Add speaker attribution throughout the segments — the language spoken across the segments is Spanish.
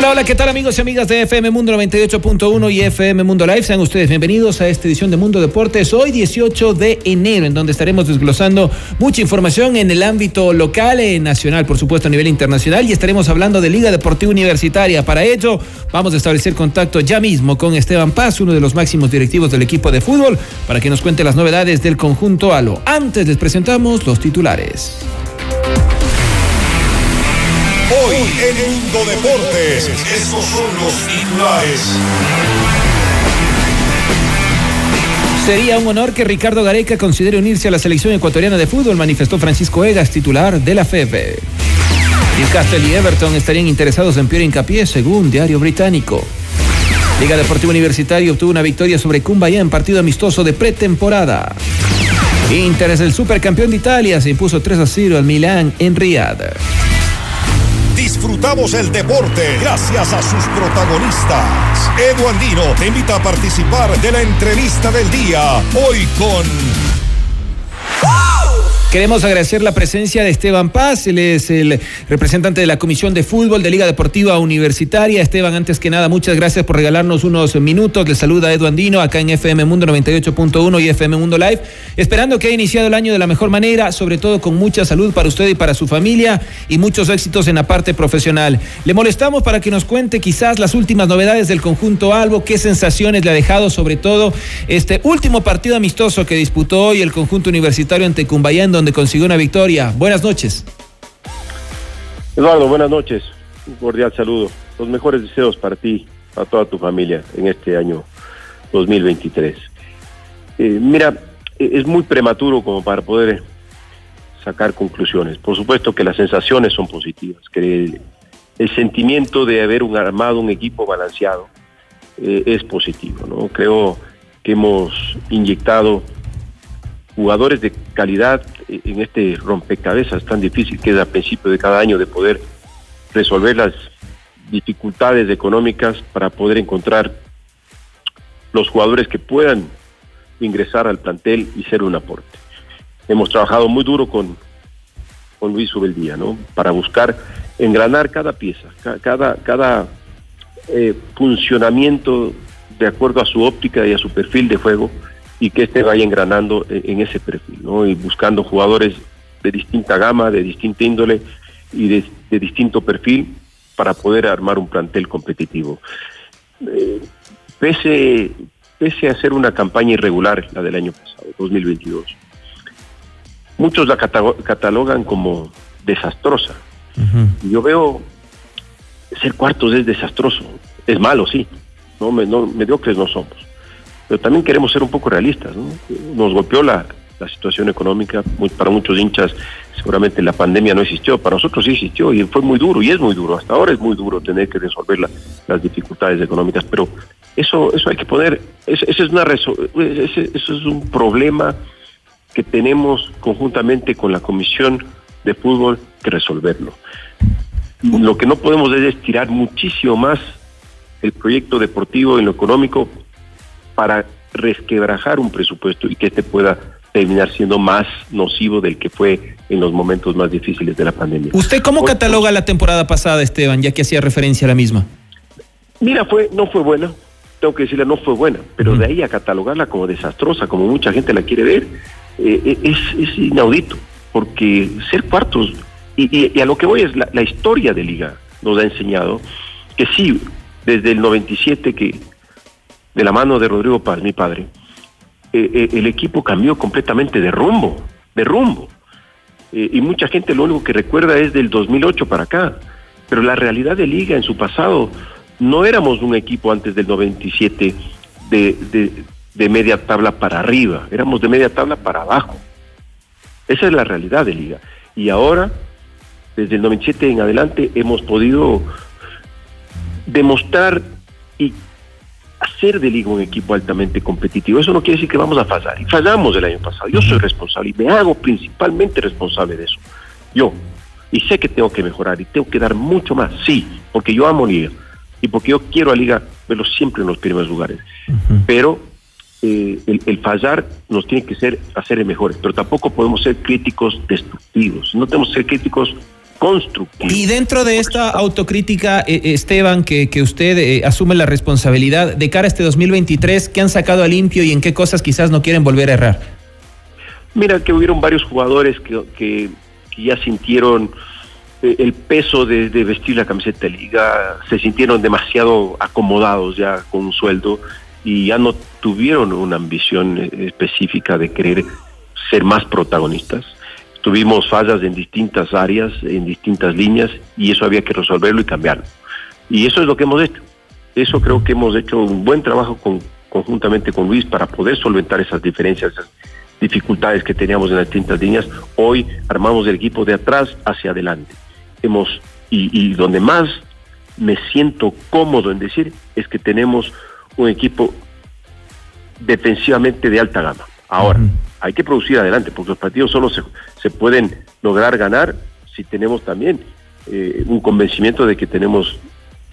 Speaker 1: Hola, hola, ¿qué tal amigos y amigas de FM Mundo 98.1 y FM Mundo Live? Sean ustedes bienvenidos a esta edición de Mundo Deportes, hoy 18 de enero, en donde estaremos desglosando mucha información en el ámbito local, y nacional, por supuesto, a nivel internacional, y estaremos hablando de Liga Deportiva Universitaria. Para ello, vamos a establecer contacto ya mismo con Esteban Paz, uno de los máximos directivos del equipo de fútbol, para que nos cuente las novedades del conjunto ALO. Antes les presentamos los titulares.
Speaker 2: Hoy en Mundo Deportes, estos son los titulares.
Speaker 1: Sería un honor que Ricardo Gareca considere unirse a la selección ecuatoriana de fútbol, manifestó Francisco Egas, titular de la FEB. Newcastle y Everton estarían interesados en Pierre Hincapié, según Diario Británico. Liga Deportiva Universitaria obtuvo una victoria sobre Cumbaya en partido amistoso de pretemporada. Inter es el supercampeón de Italia, se impuso 3 a 0 al Milán en Riyadh.
Speaker 2: Disfrutamos el deporte gracias a sus protagonistas. Edu Andino te invita a participar de la entrevista del día. Hoy con
Speaker 1: Queremos agradecer la presencia de Esteban Paz, él es el representante de la Comisión de Fútbol de Liga Deportiva Universitaria. Esteban, antes que nada, muchas gracias por regalarnos unos minutos. Le saluda Edu Andino acá en FM Mundo 98.1 y FM Mundo Live, esperando que haya iniciado el año de la mejor manera, sobre todo con mucha salud para usted y para su familia y muchos éxitos en la parte profesional. Le molestamos para que nos cuente quizás las últimas novedades del conjunto Albo, qué sensaciones le ha dejado sobre todo este último partido amistoso que disputó hoy el conjunto universitario ante Cumbayán, donde consiguió una victoria. Buenas noches.
Speaker 3: Eduardo, buenas noches. Un cordial saludo. Los mejores deseos para ti, para toda tu familia en este año 2023. Eh, mira, es muy prematuro como para poder sacar conclusiones. Por supuesto que las sensaciones son positivas, que el, el sentimiento de haber un armado un equipo balanceado eh, es positivo. ¿no? Creo que hemos inyectado jugadores de calidad en este rompecabezas tan difícil que es a principio de cada año de poder resolver las dificultades económicas para poder encontrar los jugadores que puedan ingresar al plantel y ser un aporte. Hemos trabajado muy duro con, con Luis Ubeldía, ¿no? Para buscar engranar cada pieza, cada, cada eh, funcionamiento de acuerdo a su óptica y a su perfil de juego y que este vaya engranando en ese perfil, ¿no? Y buscando jugadores de distinta gama, de distinta índole y de, de distinto perfil para poder armar un plantel competitivo. Eh, pese, pese a ser una campaña irregular, la del año pasado, 2022, muchos la catalogan como desastrosa. Uh -huh. Yo veo ser cuartos es desastroso, es malo, sí, no, me, no mediocres no somos pero también queremos ser un poco realistas. ¿no? Nos golpeó la, la situación económica, para muchos hinchas seguramente la pandemia no existió, para nosotros sí existió y fue muy duro y es muy duro, hasta ahora es muy duro tener que resolver la, las dificultades económicas, pero eso eso hay que poner, eso es una ese, eso es un problema que tenemos conjuntamente con la Comisión de Fútbol que resolverlo. Lo que no podemos es estirar muchísimo más el proyecto deportivo en lo económico para resquebrajar un presupuesto y que este pueda terminar siendo más nocivo del que fue en los momentos más difíciles de la pandemia.
Speaker 1: ¿Usted cómo cataloga la temporada pasada, Esteban, ya que hacía referencia a la misma?
Speaker 3: Mira, fue no fue buena, tengo que decirle, no fue buena, pero uh -huh. de ahí a catalogarla como desastrosa, como mucha gente la quiere ver, eh, es, es, inaudito, porque ser cuartos, y, y, y a lo que voy es la, la historia de Liga nos ha enseñado que sí, desde el 97 que de la mano de Rodrigo Paz, mi padre, eh, eh, el equipo cambió completamente de rumbo, de rumbo. Eh, y mucha gente lo único que recuerda es del 2008 para acá. Pero la realidad de Liga en su pasado, no éramos un equipo antes del 97 de, de, de media tabla para arriba, éramos de media tabla para abajo. Esa es la realidad de Liga. Y ahora, desde el 97 en adelante, hemos podido demostrar y hacer de Liga un equipo altamente competitivo. Eso no quiere decir que vamos a fallar. Y fallamos el año pasado. Yo soy responsable y me hago principalmente responsable de eso. Yo. Y sé que tengo que mejorar y tengo que dar mucho más. Sí, porque yo amo Liga y porque yo quiero a Liga verlo siempre en los primeros lugares. Pero eh, el, el, fallar nos tiene que ser hacer mejores, pero tampoco podemos ser críticos destructivos. No tenemos que ser críticos constructivo.
Speaker 1: Y dentro de esta autocrítica, eh, Esteban, que, que usted eh, asume la responsabilidad de cara a este 2023, ¿qué han sacado a limpio y en qué cosas quizás no quieren volver a errar?
Speaker 3: Mira que hubieron varios jugadores que, que, que ya sintieron eh, el peso de, de, vestir la camiseta de liga, se sintieron demasiado acomodados ya con un sueldo y ya no tuvieron una ambición eh, específica de querer ser más protagonistas tuvimos fallas en distintas áreas, en distintas líneas, y eso había que resolverlo y cambiarlo. Y eso es lo que hemos hecho. Eso creo que hemos hecho un buen trabajo con, conjuntamente con Luis para poder solventar esas diferencias, esas dificultades que teníamos en las distintas líneas. Hoy armamos el equipo de atrás hacia adelante. Hemos, y, donde más me siento cómodo en decir es que tenemos un equipo defensivamente de alta gama. Ahora. Hay que producir adelante, porque los partidos solo se, se pueden lograr ganar si tenemos también eh, un convencimiento de que tenemos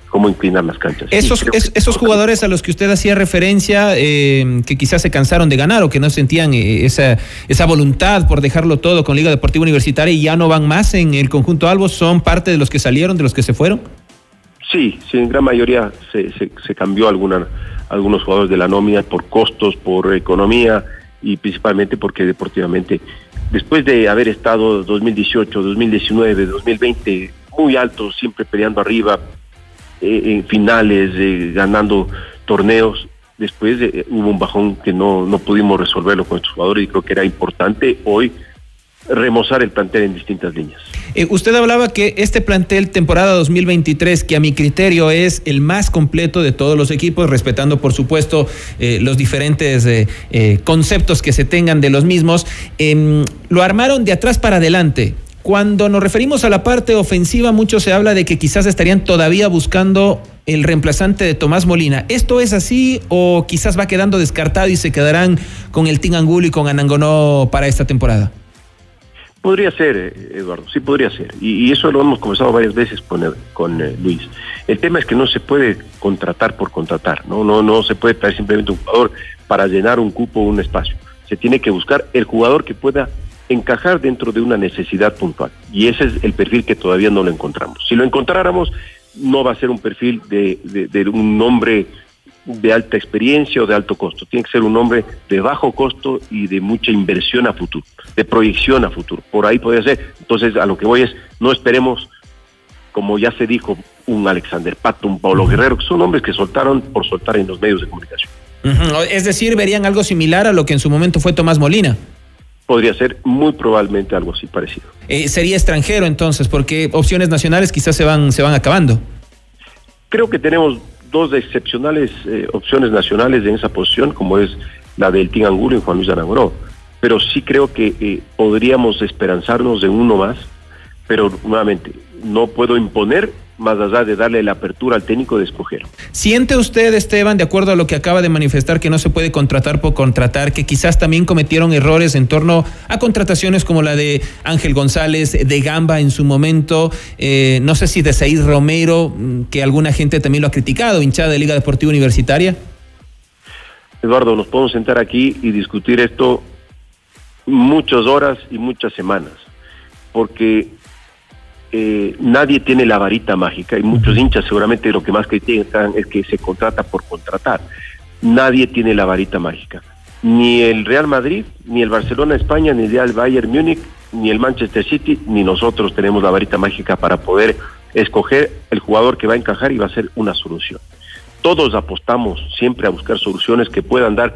Speaker 3: cómo inclinar las canchas.
Speaker 1: Esos, sí, es, esos jugadores a los que usted hacía referencia, eh, que quizás se cansaron de ganar o que no sentían eh, esa, esa voluntad por dejarlo todo con Liga Deportiva Universitaria y ya no van más en el conjunto Albos, ¿son parte de los que salieron, de los que se fueron?
Speaker 3: Sí, sí, en gran mayoría se, se, se cambió alguna, algunos jugadores de la nómina por costos, por economía, y principalmente porque deportivamente, después de haber estado 2018, 2019, 2020 muy alto, siempre peleando arriba, eh, en finales, eh, ganando torneos, después eh, hubo un bajón que no, no pudimos resolverlo con estos jugadores y creo que era importante hoy remozar el plantel en distintas líneas.
Speaker 1: Eh, usted hablaba que este plantel temporada 2023, que a mi criterio es el más completo de todos los equipos, respetando por supuesto eh, los diferentes eh, conceptos que se tengan de los mismos, em, lo armaron de atrás para adelante. Cuando nos referimos a la parte ofensiva, mucho se habla de que quizás estarían todavía buscando el reemplazante de Tomás Molina. ¿Esto es así o quizás va quedando descartado y se quedarán con el Team Angulo y con Anangonó para esta temporada?
Speaker 3: Podría ser, eh, Eduardo, sí podría ser. Y, y, eso lo hemos conversado varias veces con, eh, con eh, Luis. El tema es que no se puede contratar por contratar, ¿no? No, no se puede traer simplemente un jugador para llenar un cupo o un espacio. Se tiene que buscar el jugador que pueda encajar dentro de una necesidad puntual. Y ese es el perfil que todavía no lo encontramos. Si lo encontráramos, no va a ser un perfil de, de, de un nombre de alta experiencia o de alto costo. Tiene que ser un hombre de bajo costo y de mucha inversión a futuro, de proyección a futuro. Por ahí podría ser. Entonces, a lo que voy es, no esperemos, como ya se dijo, un Alexander Pato, un Paulo Guerrero, que son hombres que soltaron por soltar en los medios de comunicación.
Speaker 1: Uh -huh. Es decir, verían algo similar a lo que en su momento fue Tomás Molina.
Speaker 3: Podría ser muy probablemente algo así parecido.
Speaker 1: Eh, sería extranjero entonces, porque opciones nacionales quizás se van, se van acabando.
Speaker 3: Creo que tenemos dos excepcionales eh, opciones nacionales en esa posición, como es la del Team Angulo y Juan Luis Aragoró. Pero sí creo que eh, podríamos esperanzarnos de uno más, pero nuevamente, no puedo imponer más allá de darle la apertura al técnico de escoger.
Speaker 1: ¿Siente usted, Esteban, de acuerdo a lo que acaba de manifestar, que no se puede contratar por contratar, que quizás también cometieron errores en torno a contrataciones como la de Ángel González, de Gamba en su momento, eh, no sé si de Said Romero, mm, que alguna gente también lo ha criticado, hinchada de Liga Deportiva Universitaria?
Speaker 3: Eduardo, nos podemos sentar aquí y discutir esto muchas horas y muchas semanas, porque eh, nadie tiene la varita mágica y muchos hinchas seguramente lo que más critican es que se contrata por contratar. Nadie tiene la varita mágica. Ni el Real Madrid, ni el Barcelona España, ni el Bayern Múnich, ni el Manchester City, ni nosotros tenemos la varita mágica para poder escoger el jugador que va a encajar y va a ser una solución. Todos apostamos siempre a buscar soluciones que puedan dar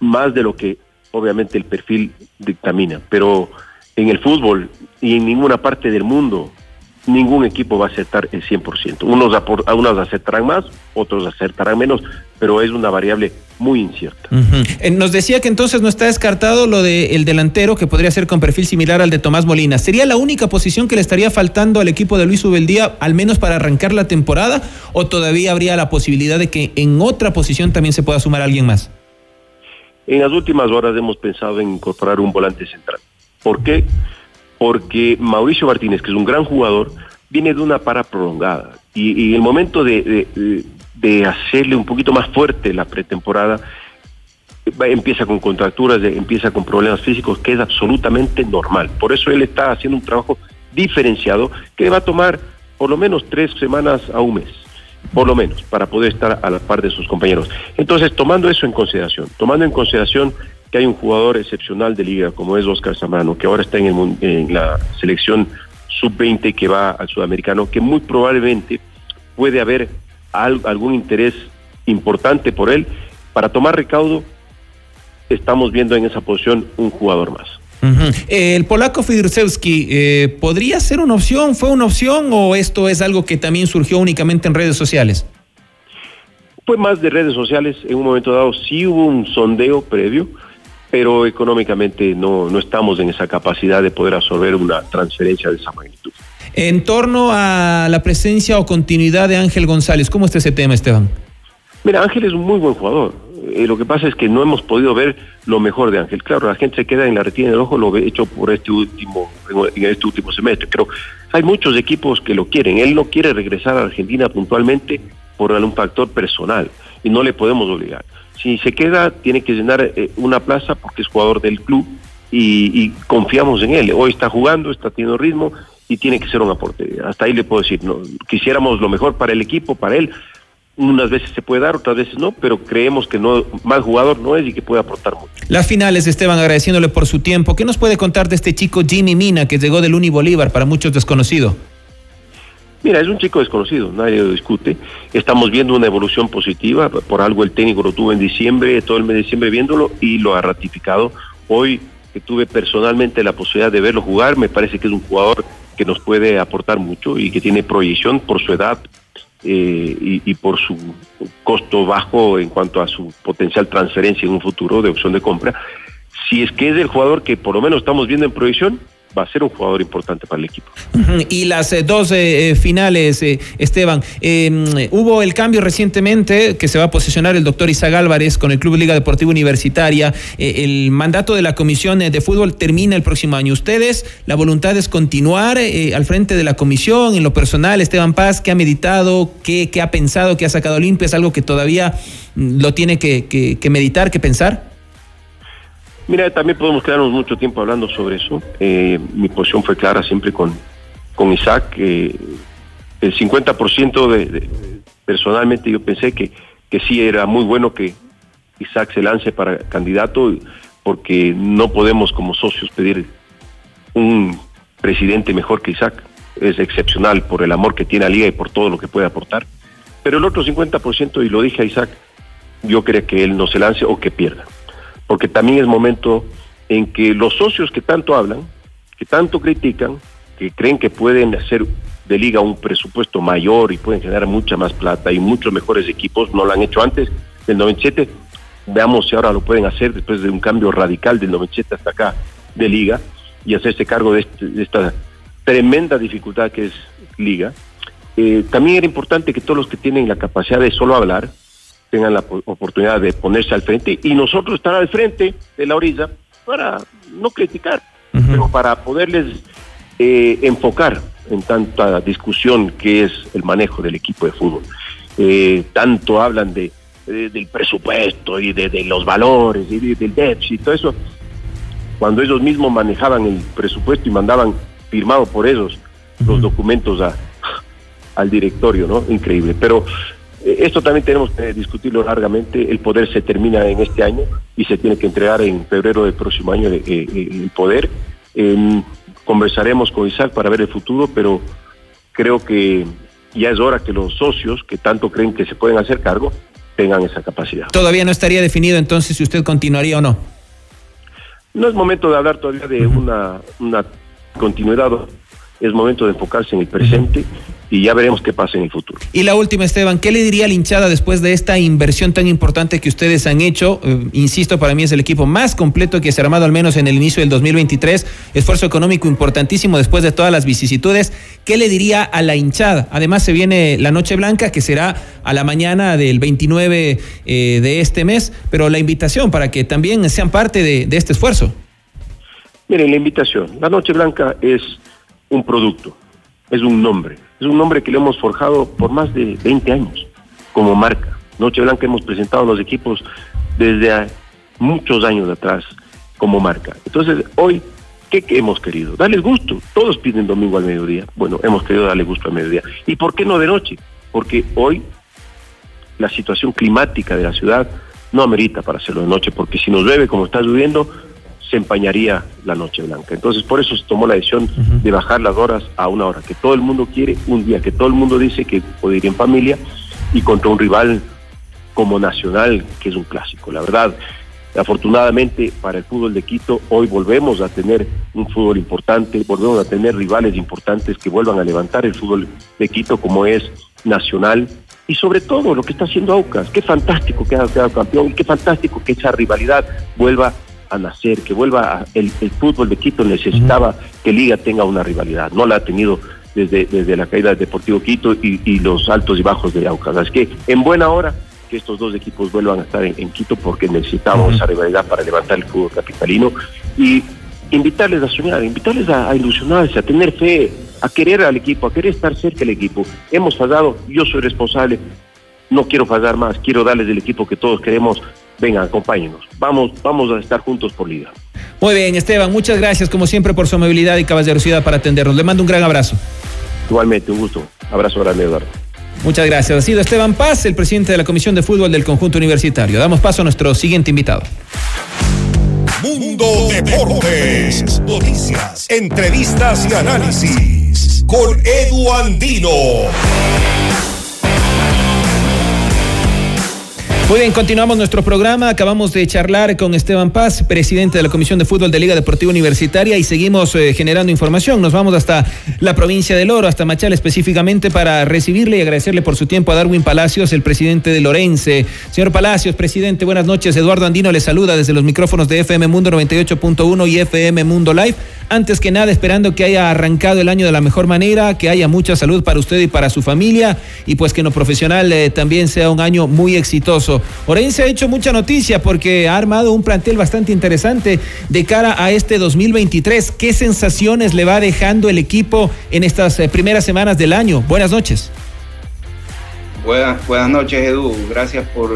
Speaker 3: más de lo que obviamente el perfil dictamina, pero en el fútbol y en ninguna parte del mundo ningún equipo va a aceptar el 100%. Unos, unos aceptarán más, otros acertarán menos, pero es una variable muy incierta.
Speaker 1: Eh, nos decía que entonces no está descartado lo del delantero, que podría ser con perfil similar al de Tomás Molina. ¿Sería la única posición que le estaría faltando al equipo de Luis Ubeldía, al menos para arrancar la temporada? ¿O todavía habría la posibilidad de que en otra posición también se pueda sumar alguien más?
Speaker 3: En las últimas horas hemos pensado en incorporar un volante central. ¿Por qué? porque Mauricio Martínez, que es un gran jugador, viene de una para prolongada y, el momento de, hacerle un poquito más fuerte la pretemporada empieza con contracturas, empieza con problemas físicos, que es absolutamente normal. Por eso él está haciendo un trabajo diferenciado que va a tomar por lo menos tres semanas a un mes, por lo menos, para poder estar a la par de sus compañeros. Entonces, tomando eso en consideración, tomando en consideración que hay un jugador excepcional de liga como es Oscar Zambrano, que ahora está en, en la selección sub-20 que va al sudamericano, que muy probablemente puede haber algún interés importante por él. Para tomar recaudo, estamos viendo en esa posición un jugador más.
Speaker 1: El polaco Fidursewski, eh, ¿podría ser una opción? ¿Fue una opción o esto es algo que también surgió únicamente en redes sociales?
Speaker 3: Fue más de redes sociales. En un momento dado sí hubo un sondeo previo pero económicamente no, no estamos en esa capacidad de poder absorber una transferencia de esa magnitud.
Speaker 1: En torno a la presencia o continuidad de Ángel González, ¿cómo está ese tema, Esteban?
Speaker 3: Mira, Ángel es un muy buen jugador. Eh, lo que pasa es que no hemos podido ver lo mejor de Ángel. Claro, la gente se queda en la retina del ojo lo he hecho por este último, en este último semestre. Pero hay muchos equipos que lo quieren. Él no quiere regresar a Argentina puntualmente por un factor personal y no le podemos obligar. Si se queda, tiene que llenar eh, una plaza porque es jugador del club y, confiamos en él. Hoy está jugando, está teniendo ritmo y tiene que ser un aporte. Hasta ahí le puedo decir, quisiéramos lo mejor para el equipo, para él. Unas veces se puede dar, otras veces no, pero creemos que no mal jugador no es y que puede aportar mucho.
Speaker 1: Las finales, Esteban, agradeciéndole por su tiempo. ¿Qué nos puede contar de este chico Jimmy Mina que llegó del Uni Bolívar, para muchos desconocido?
Speaker 3: Mira, es un chico desconocido, nadie lo discute. Estamos viendo una evolución positiva, por algo el técnico lo tuvo en diciembre, todo el mes de diciembre viéndolo y lo ha ratificado. Hoy que tuve personalmente la posibilidad de verlo jugar, me parece que es un jugador que nos puede aportar mucho y que tiene proyección por su edad eh, y, y, por su costo bajo en cuanto a su potencial transferencia en un futuro de opción de compra. Si es que es el jugador que por lo menos estamos viendo en proyección, va a ser un jugador importante para el equipo.
Speaker 1: Y las eh, dos eh, eh, finales, Esteban, em, hubo el cambio recientemente que se va a posicionar el doctor Isaac Álvarez con el Club Liga Deportiva Universitaria. el mandato de la Comisión de Fútbol termina el próximo año. Ustedes, la voluntad es continuar al frente de la comisión, en lo personal, Esteban Paz, ¿qué ha meditado, qué, qué ha pensado, qué ha sacado limpio? ¿Es algo que todavía mm, lo tiene que, que meditar, que pensar?
Speaker 3: Mira, también podemos quedarnos mucho tiempo hablando sobre eso. Eh, mi posición fue clara siempre con, con Isaac. el 50% de, personalmente yo pensé que, que sí era muy bueno que Isaac se lance para candidato porque no podemos como socios pedir un presidente mejor que Isaac. Es excepcional por el amor que tiene a Liga y por todo lo que puede aportar. Pero el otro 50%, y lo dije a Isaac, yo creo que él no se lance o que pierda porque también es momento en que los socios que tanto hablan, que tanto critican, que creen que pueden hacer de liga un presupuesto mayor y pueden generar mucha más plata y muchos mejores equipos, no lo han hecho antes del 97, veamos si ahora lo pueden hacer después de un cambio radical del 97 hasta acá de liga y hacerse cargo de, este, esta tremenda dificultad que es liga. Eh, también era importante que todos los que tienen la capacidad de solo hablar, tengan la oportunidad de ponerse al frente y nosotros estar al frente de la orilla para no criticar, pero para poderles eh, enfocar en tanta discusión que es el manejo del equipo de fútbol. Eh, tanto hablan de, del presupuesto y de, los valores y del déficit y todo eso. Cuando ellos mismos manejaban el presupuesto y mandaban firmado por ellos los documentos a, al directorio, ¿no? Increíble. Pero esto también tenemos que discutirlo largamente. El poder se termina en este año y se tiene que entregar en febrero del próximo año eh, eh, el poder. conversaremos con Isaac para ver el futuro, pero creo que ya es hora que los socios que tanto creen que se pueden hacer cargo tengan esa capacidad.
Speaker 1: Todavía no estaría definido entonces si usted continuaría o no.
Speaker 3: No es momento de hablar todavía de una, una continuidad es momento de enfocarse en el presente y ya veremos qué pasa en el futuro.
Speaker 1: Y la última, Esteban, ¿qué le diría a la hinchada después de esta inversión tan importante que ustedes han hecho? Eh, insisto, para mí es el equipo más completo que se ha armado al menos en el inicio del 2023, esfuerzo económico importantísimo después de todas las vicisitudes. ¿Qué le diría a la hinchada? Además se viene la Noche Blanca, que será a la mañana del 29 eh, de este mes, pero la invitación para que también sean parte de, de este esfuerzo.
Speaker 3: Miren, la invitación. La Noche Blanca es un producto, es un nombre es un nombre que le hemos forjado por más de 20 años como marca. Noche Blanca hemos presentado los equipos desde muchos años atrás como marca. Entonces, hoy, ¿qué, hemos querido? Darles gusto. Todos piden domingo al mediodía. Bueno, hemos querido darle gusto al mediodía. ¿Y por qué no de noche? Porque hoy la situación climática de la ciudad no amerita para hacerlo de noche, porque si nos llueve como está lloviendo, se empañaría la Noche Blanca. Entonces, por eso se tomó la decisión de bajar las horas a una hora, que todo el mundo quiere, un día que todo el mundo dice que puede ir en familia y contra un rival como Nacional, que es un clásico. La verdad, afortunadamente para el fútbol de Quito, hoy volvemos a tener un fútbol importante, volvemos a tener rivales importantes que vuelvan a levantar el fútbol de Quito como es Nacional y sobre todo lo que está haciendo Aucas. Qué fantástico que haya quedado campeón y qué fantástico que esa rivalidad vuelva a nacer, que vuelva el, fútbol de Quito necesitaba que Liga tenga una rivalidad, no la ha tenido desde, desde la caída del Deportivo Quito y, los altos y bajos de Aucas. Es que en buena hora que estos dos equipos vuelvan a estar en, Quito porque necesitamos esa rivalidad para levantar el fútbol capitalino y invitarles a soñar, invitarles a, ilusionarse, a tener fe, a querer al equipo, a querer estar cerca del equipo. Hemos fallado, yo soy responsable, no quiero fallar más, quiero darles el equipo que todos queremos venga, acompáñenos. Vamos, vamos a estar juntos por Liga.
Speaker 1: Muy bien, Esteban, muchas gracias como siempre por su amabilidad y caballerosidad para atendernos. Le mando un gran abrazo.
Speaker 3: Igualmente, un gusto. Abrazo grande, Eduardo.
Speaker 1: Muchas gracias. Ha sido Esteban Paz, el presidente de la Comisión de Fútbol del Conjunto Universitario. Damos paso a nuestro siguiente invitado.
Speaker 2: Mundo Deportes. Noticias, entrevistas y análisis con Edu Andino.
Speaker 1: Muy bien, continuamos nuestro programa. Acabamos de charlar con Esteban Paz, presidente de la Comisión de Fútbol de Liga Deportiva Universitaria, y seguimos eh, generando información. Nos vamos hasta la provincia del Oro, hasta Machal específicamente, para recibirle y agradecerle por su tiempo a Darwin Palacios, el presidente de Lorense. Señor Palacios, presidente, buenas noches. Eduardo Andino le saluda desde los micrófonos de FM Mundo 98.1 y FM Mundo Live. Antes que nada, esperando que haya arrancado el año de la mejor manera, que haya mucha salud para usted y para su familia, y pues que en lo profesional eh, también sea un año muy exitoso. Orense ha hecho mucha noticia porque ha armado un plantel bastante interesante de cara a este 2023. ¿Qué sensaciones le va dejando el equipo en estas eh, primeras semanas del año? Buenas noches.
Speaker 4: Buenas, noches, Edu. Gracias por,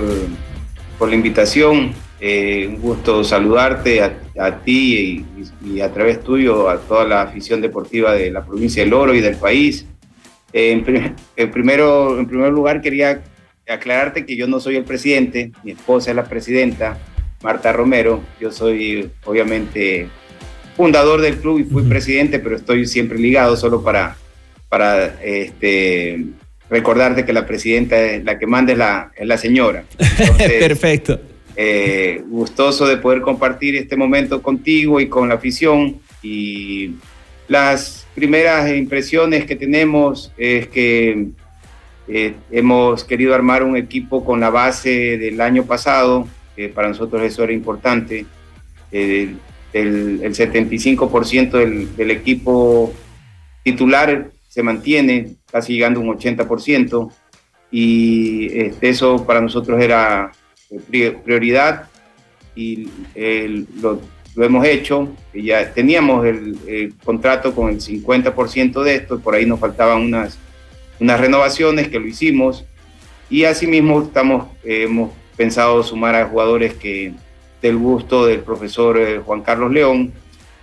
Speaker 4: la invitación. Eh, un gusto saludarte a, ti y, a través tuyo a toda la afición deportiva de la provincia del Oro y del país. en, primero, en primer lugar, quería aclararte que yo no soy el presidente, mi esposa es la presidenta, Marta Romero, yo soy obviamente fundador del club y fui presidente, pero estoy siempre ligado solo para, para este, recordarte que la presidenta, la que manda es la, es la señora.
Speaker 1: Perfecto.
Speaker 4: Eh, gustoso de poder compartir este momento contigo y con la afición y las primeras impresiones que tenemos es que eh, hemos querido armar un equipo con la base del año pasado, para nosotros eso era importante. el, 75% del, equipo titular se mantiene, casi llegando a un 80%, y este, eso para nosotros era prioridad y lo, hemos hecho. Ya teníamos el, el contrato con el 50% de esto, por ahí nos faltaban unas unas renovaciones que lo hicimos y asimismo estamos, eh, hemos pensado sumar a jugadores que del gusto del profesor eh, Juan Carlos León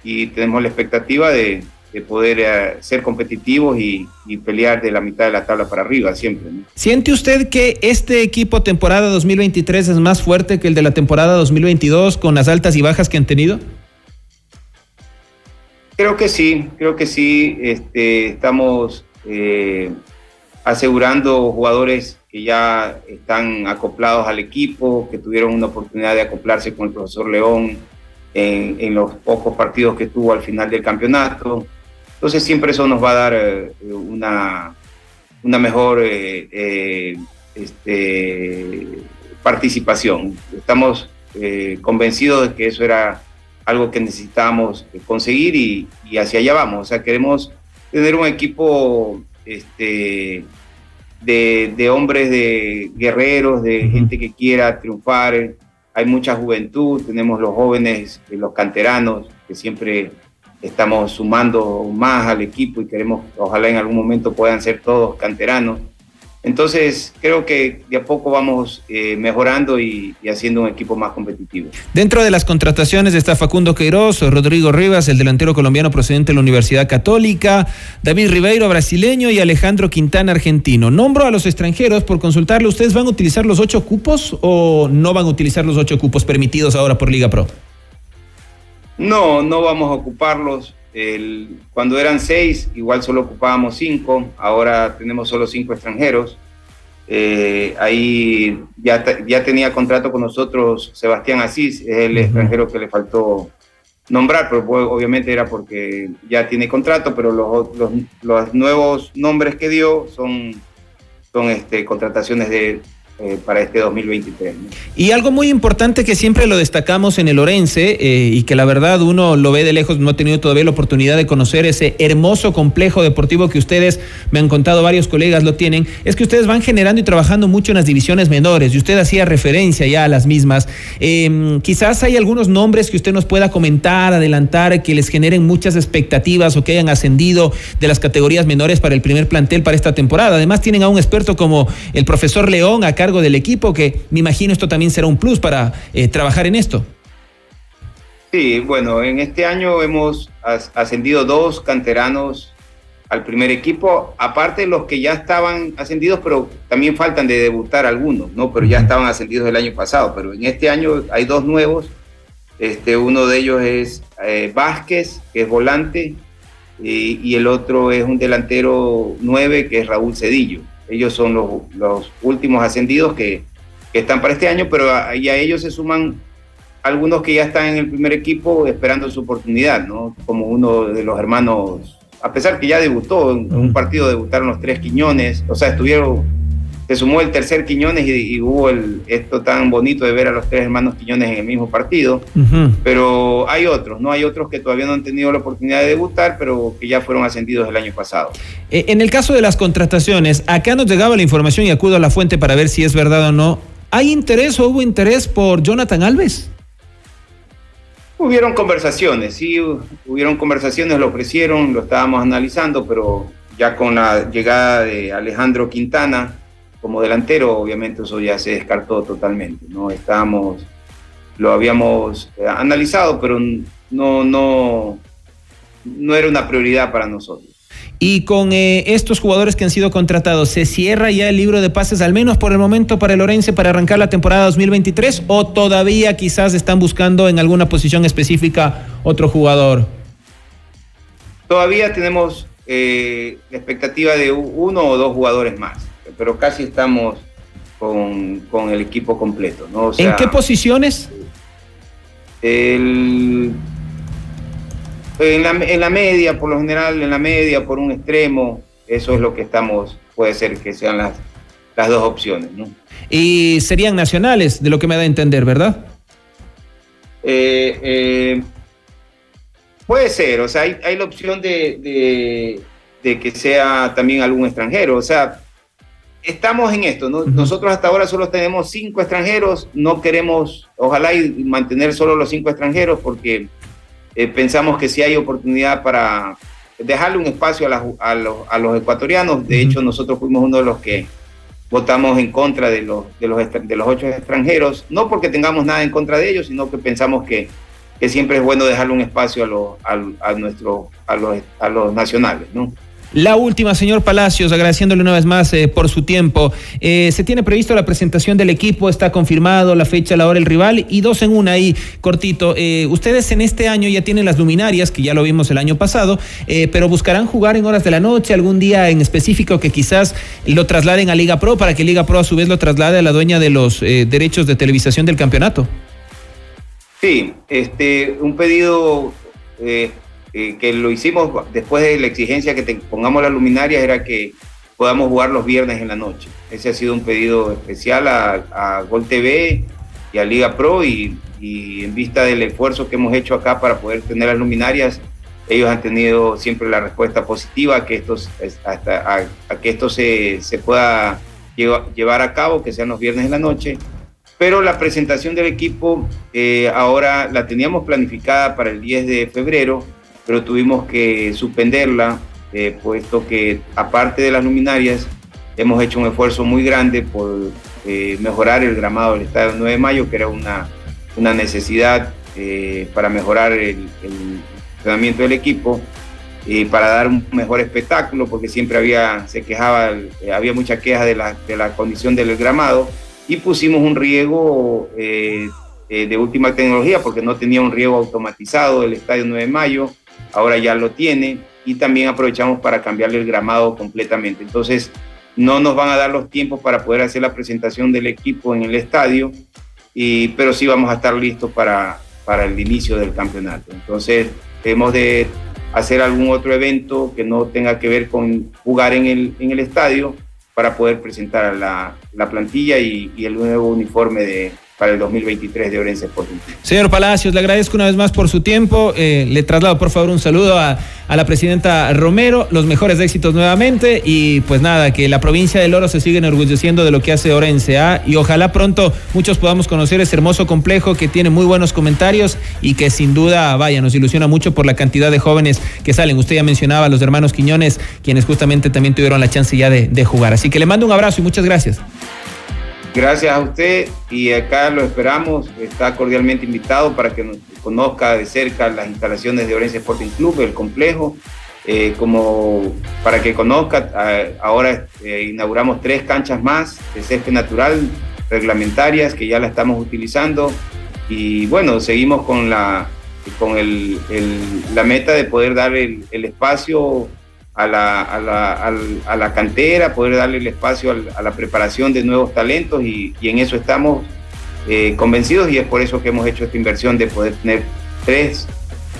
Speaker 4: y tenemos la expectativa de, poder eh, ser competitivos y, pelear de la mitad de la tabla para arriba siempre.
Speaker 1: ¿Siente usted que este equipo temporada 2023 es más fuerte que el de la temporada 2022 con las altas y bajas que han tenido?
Speaker 4: Creo que sí, creo que sí. Este, estamos asegurando jugadores que ya están acoplados al equipo, que tuvieron una oportunidad de acoplarse con el profesor León en, los pocos partidos que tuvo al final del campeonato. Entonces siempre eso nos va a dar eh, una, una mejor eh, eh, este, participación. Estamos convencidos de que eso era algo que necesitábamos conseguir y, y, hacia allá vamos. O sea, queremos tener un equipo este, de, de hombres, de guerreros, de gente que quiera triunfar. Hay mucha juventud, tenemos los jóvenes, los canteranos, que siempre estamos sumando más al equipo y queremos, ojalá en algún momento puedan ser todos canteranos. Entonces, creo que de a poco vamos eh, mejorando y, haciendo un equipo más competitivo.
Speaker 1: Dentro de las contrataciones está Facundo Queiroz, Rodrigo Rivas, el delantero colombiano procedente de la Universidad Católica, David Ribeiro, brasileño, y Alejandro Quintana, argentino. Nombro a los extranjeros por consultarle, ¿ustedes van a utilizar los ocho cupos o no van a utilizar los ocho cupos permitidos ahora por Liga Pro?
Speaker 4: No, no vamos a ocuparlos. Cuando eran seis, igual solo ocupábamos cinco, ahora tenemos solo cinco extranjeros. Eh, ahí ya, ya tenía contrato con nosotros Sebastián Asís, es el extranjero que le faltó nombrar, pero obviamente era porque ya tiene contrato, pero los, los, los nuevos nombres que dio son, son este, contrataciones de, eh, para este 2023.
Speaker 1: Y algo muy importante que siempre lo destacamos en el Orense eh, y que la verdad uno lo ve de lejos, no ha tenido todavía la oportunidad de conocer ese hermoso complejo deportivo que ustedes me han contado, varios colegas lo tienen, es que ustedes van generando y trabajando mucho en las divisiones menores y usted hacía referencia ya a las mismas. Em, quizás hay algunos nombres que usted nos pueda comentar, adelantar, que les generen muchas expectativas o que hayan ascendido de las categorías menores para el primer plantel para esta temporada. Además tienen a un experto como el profesor León acá del equipo, que me imagino esto también será un plus para eh, trabajar en esto.
Speaker 4: Sí, bueno, en este año hemos ascendido dos canteranos al primer equipo, aparte de los que ya estaban ascendidos, pero también faltan de debutar algunos, ¿no? Pero ya estaban ascendidos el año pasado, pero en este año hay dos nuevos. Este, uno de ellos es eh, Vázquez, que es volante, y, y, el otro es un delantero nueve, que es Raúl Cedillo. Ellos son los, últimos ascendidos que, están para este año, pero a, y a ellos se suman algunos que ya están en el primer equipo esperando su oportunidad, ¿no? Como uno de los hermanos, a pesar que ya debutó, en un partido debutaron los tres Quiñones, o sea, estuvieron se sumó el tercer Quiñones y, hubo el, esto tan bonito de ver a los tres hermanos Quiñones en el mismo partido. Pero hay otros, ¿no? Hay otros que todavía no han tenido la oportunidad de debutar, pero que ya fueron ascendidos el año pasado.
Speaker 1: Eh, en el caso de las contrataciones, acá nos llegaba la información y acudo a la fuente para ver si es verdad o no. ¿Hay interés o hubo interés por Jonathan Alves?
Speaker 4: Hubieron conversaciones, sí, hubieron conversaciones, lo ofrecieron, lo estábamos analizando, pero ya con la llegada de Alejandro Quintana, como delantero, obviamente eso ya se descartó totalmente, ¿no? Estábamos, lo habíamos eh, analizado, pero no, no, no era una prioridad para nosotros.
Speaker 1: Y con eh, estos jugadores que han sido contratados, ¿se cierra ya el libro de pases, al menos por el momento, para el Orense para arrancar la temporada 2023? ¿O todavía quizás están buscando en alguna posición específica otro jugador?
Speaker 4: Todavía tenemos eh, la expectativa de uno o dos jugadores más pero casi estamos con, el equipo completo. ¿no?
Speaker 1: ¿En qué posiciones?
Speaker 4: en, la, media, por lo general, en la media, por un extremo, eso es lo que estamos, puede ser que sean las, las dos opciones. ¿no?
Speaker 1: Y serían nacionales, de lo que me da a entender, ¿verdad?
Speaker 4: Eh, eh, puede ser, o sea, hay, la opción de, de, que sea también algún extranjero, o sea, estamos en esto. Nosotros hasta ahora solo tenemos cinco extranjeros. No queremos, ojalá, y mantener solo los cinco extranjeros porque eh, pensamos que si hay oportunidad para dejarle un espacio a, los, ecuatorianos. De hecho, nosotros fuimos uno de los que votamos en contra de los, de los, de los ocho extranjeros, no porque tengamos nada en contra de ellos, sino que pensamos que, que siempre es bueno dejarle un espacio a, los, a, nuestro, a, los, a los nacionales. ¿no?
Speaker 1: La última, señor Palacios, agradeciéndole una vez más eh, por su tiempo. Eh, se tiene previsto la presentación del equipo, está confirmado la fecha, la hora, el rival y dos en una ahí, cortito. Eh, ustedes en este año ya tienen las luminarias, que ya lo vimos el año pasado, pero buscarán jugar en horas de la noche, algún día en específico que quizás lo trasladen a Liga Pro para que Liga Pro a su vez lo traslade a la dueña de los derechos de televisación del campeonato.
Speaker 4: Sí, este, un pedido eh, que lo hicimos después de la exigencia que te pongamos las luminarias, era que podamos jugar los viernes en la noche. Ese ha sido un pedido especial a, Gol TV y a Liga Pro y, en vista del esfuerzo que hemos hecho acá para poder tener las luminarias, ellos han tenido siempre la respuesta positiva a que esto, hasta, a, que esto se, se pueda llevar a cabo, que sean los viernes en la noche. Pero la presentación del equipo eh, ahora la teníamos planificada para el 10 de febrero, pero tuvimos que suspenderla eh, puesto que aparte de las luminarias, hemos hecho un esfuerzo muy grande por eh, mejorar el gramado del Estadio 9 de Mayo, que era una, una necesidad eh, para mejorar el, el, funcionamiento del equipo y para dar un mejor espectáculo, porque siempre había, se quejaba, había mucha queja de la, de la condición del gramado, y pusimos un riego de última tecnología, porque no tenía un riego automatizado del Estadio 9 de Mayo, ahora ya lo tiene y también aprovechamos para cambiarle el gramado completamente. Entonces, no nos van a dar los tiempos para poder hacer la presentación del equipo en el estadio, y, pero sí vamos a estar listos para, para el inicio del campeonato. Entonces, hemos de hacer algún otro evento que no tenga que ver con jugar en el, en el estadio para poder presentar la, la plantilla y, y el nuevo uniforme de, para el 2023 de Orense Sporting.
Speaker 1: Señor Palacios, le agradezco una vez más por su tiempo. Eh, le traslado, por favor, un saludo a, a, la presidenta Romero, los mejores éxitos nuevamente y pues nada, que la provincia del Oro se siga enorgulleciendo de lo que hace Orense ¿ah? y ojalá pronto muchos podamos conocer ese hermoso complejo que tiene muy buenos comentarios y que sin duda, vaya, nos ilusiona mucho por la cantidad de jóvenes que salen. Usted ya mencionaba a los hermanos Quiñones, quienes justamente también tuvieron la chance ya de, de jugar. Así que le mando un abrazo y muchas gracias.
Speaker 4: Gracias a usted y acá lo esperamos. Está cordialmente invitado para que nos conozca de cerca las instalaciones de Orense Sporting Club, el complejo, eh, como para que conozca. ahora eh, inauguramos tres canchas más de césped natural reglamentarias que ya la estamos utilizando y bueno, seguimos con la con el, la meta de poder dar el, el espacio a la, a la, a la cantera, poder darle el espacio a la preparación de nuevos talentos y, en eso estamos eh, convencidos y es por eso que hemos hecho esta inversión de poder tener tres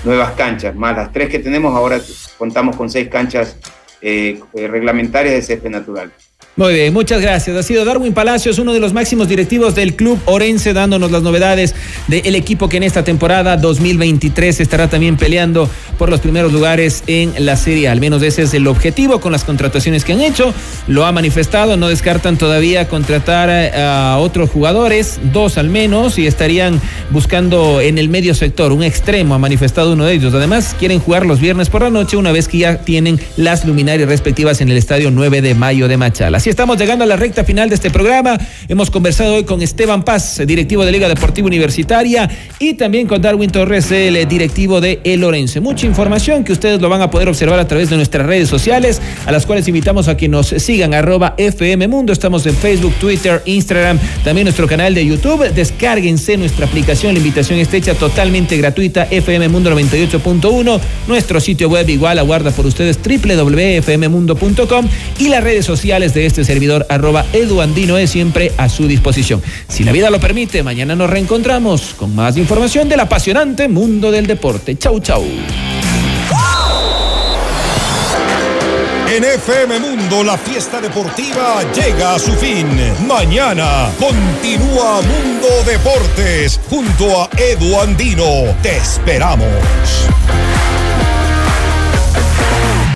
Speaker 4: nuevas canchas, más las tres que tenemos, ahora contamos con seis canchas eh, reglamentarias de césped natural.
Speaker 1: Muy bien, muchas gracias. Ha sido Darwin Palacios, uno de los máximos directivos del club Orense, dándonos las novedades del equipo que en esta temporada 2023 estará también peleando por los primeros lugares en la serie. Al menos ese es el objetivo con las contrataciones que han hecho. Lo ha manifestado, no descartan todavía contratar a otros jugadores, dos al menos, y estarían buscando en el medio sector un extremo, ha manifestado uno de ellos. Además, quieren jugar los viernes por la noche una vez que ya tienen las luminarias respectivas en el estadio 9 de mayo de Machala. Así estamos llegando a la recta final de este programa. Hemos conversado hoy con Esteban Paz, directivo de Liga Deportiva Universitaria, y también con Darwin Torres, el directivo de El Orense. Mucha información que ustedes lo van a poder observar a través de nuestras redes sociales, a las cuales invitamos a que nos sigan arroba FM Mundo. Estamos en Facebook, Twitter, Instagram, también nuestro canal de YouTube. Descárguense nuestra aplicación. La invitación está hecha totalmente gratuita, FM Mundo 98.1. Nuestro sitio web igual aguarda por ustedes www.fmmundo.com y las redes sociales de este servidor arroba eduandino es siempre a su disposición. Si la vida lo permite, mañana nos reencontramos con más información del apasionante mundo del deporte. Chau, chau.
Speaker 2: En FM Mundo la fiesta deportiva llega a su fin. Mañana continúa Mundo Deportes junto a Edu Andino. Te esperamos.